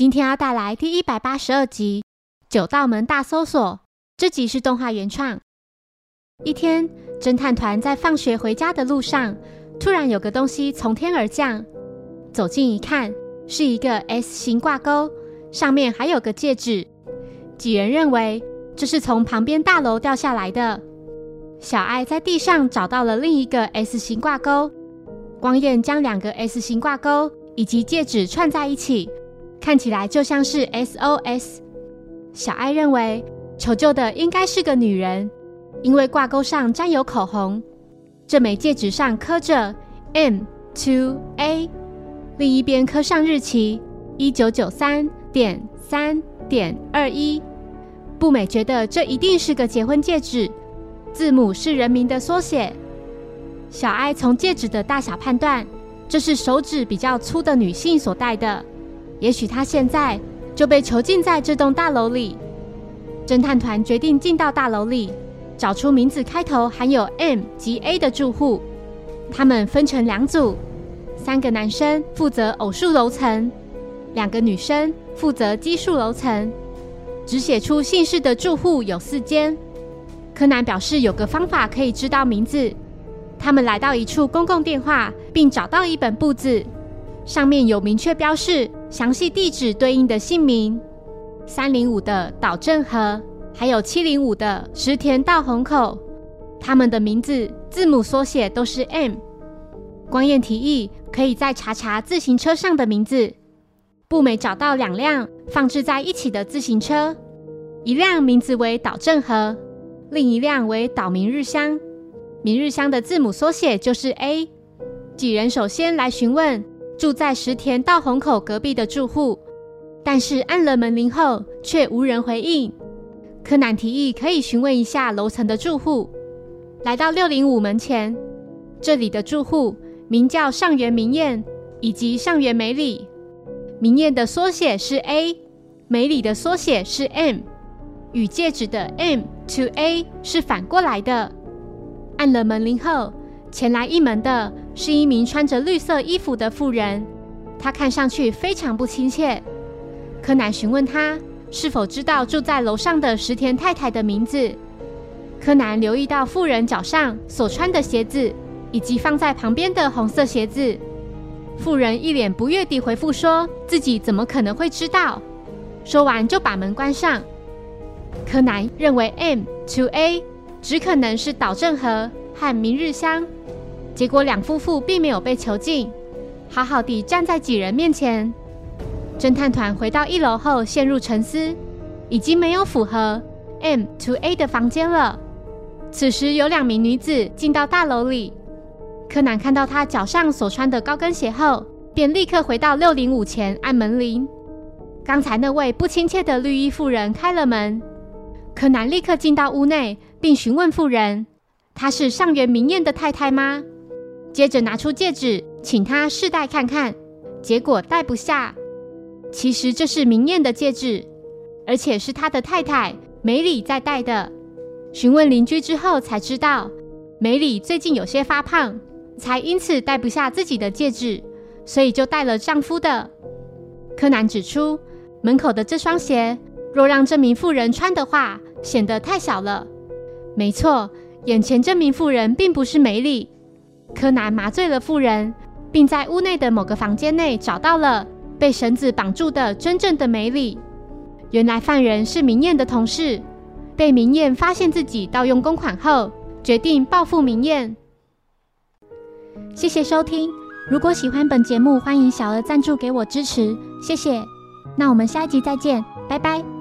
今天要带来第一百八十二集《九道门大搜索》。这集是动画原创。一天，侦探团在放学回家的路上，突然有个东西从天而降。走近一看，是一个 S 型挂钩，上面还有个戒指。几人认为这是从旁边大楼掉下来的。小爱在地上找到了另一个 S 型挂钩。光彦将两个 S 型挂钩以及戒指串在一起，看起来就像是 SOS。小爱认为求救的应该是个女人，因为挂钩上沾有口红，这枚戒指上刻着 M to A，另一边刻上日期一九九三点三点二一。步美觉得这一定是个结婚戒指，字母是人名的缩写。小艾从戒指的大小判断，这是手指比较粗的女性所戴的。也许他现在就被囚禁在这栋大楼里。侦探团决定进到大楼里，找出名字开头含有 M 及 A 的住户。他们分成两组，三个男生负责偶数楼层，两个女生负责奇数楼层。只写出姓氏的住户有四间。柯南表示有个方法可以知道名字。他们来到一处公共电话，并找到一本簿子，上面有明确标示详细地址对应的姓名：三零五的岛正和，还有七零五的石田道虹口。他们的名字字母缩写都是 M。光彦提议可以再查查自行车上的名字。步美找到两辆放置在一起的自行车，一辆名字为岛正和，另一辆为岛明日香。明日香的字母缩写就是 A。几人首先来询问住在石田道虹口隔壁的住户，但是按了门铃后却无人回应。柯南提议可以询问一下楼层的住户。来到六零五门前，这里的住户名叫上原明彦以及上原美里。明彦的缩写是 A，美里的缩写是 M，与戒指的 M to A 是反过来的。按了门铃后，前来应门的是一名穿着绿色衣服的妇人，她看上去非常不亲切。柯南询问她是否知道住在楼上的石田太太的名字。柯南留意到妇人脚上所穿的鞋子，以及放在旁边的红色鞋子。妇人一脸不悦地回复说自己怎么可能会知道。说完就把门关上。柯南认为 M to A。只可能是岛正和和明日香，结果两夫妇并没有被囚禁，好好地站在几人面前。侦探团回到一楼后陷入沉思，已经没有符合 M to A 的房间了。此时有两名女子进到大楼里，柯南看到她脚上所穿的高跟鞋后，便立刻回到六零五前按门铃。刚才那位不亲切的绿衣妇人开了门，柯南立刻进到屋内。并询问妇人：“她是上原明彦的太太吗？”接着拿出戒指，请她试戴看看。结果戴不下。其实这是明彦的戒指，而且是他的太太梅里在戴的。询问邻居之后才知道，梅里最近有些发胖，才因此戴不下自己的戒指，所以就戴了丈夫的。柯南指出，门口的这双鞋，若让这名妇人穿的话，显得太小了。没错，眼前这名妇人并不是梅里。柯南麻醉了妇人，并在屋内的某个房间内找到了被绳子绑住的真正的梅里。原来犯人是明艳的同事，被明艳发现自己盗用公款后，决定报复明艳。谢谢收听，如果喜欢本节目，欢迎小额赞助给我支持，谢谢。那我们下一集再见，拜拜。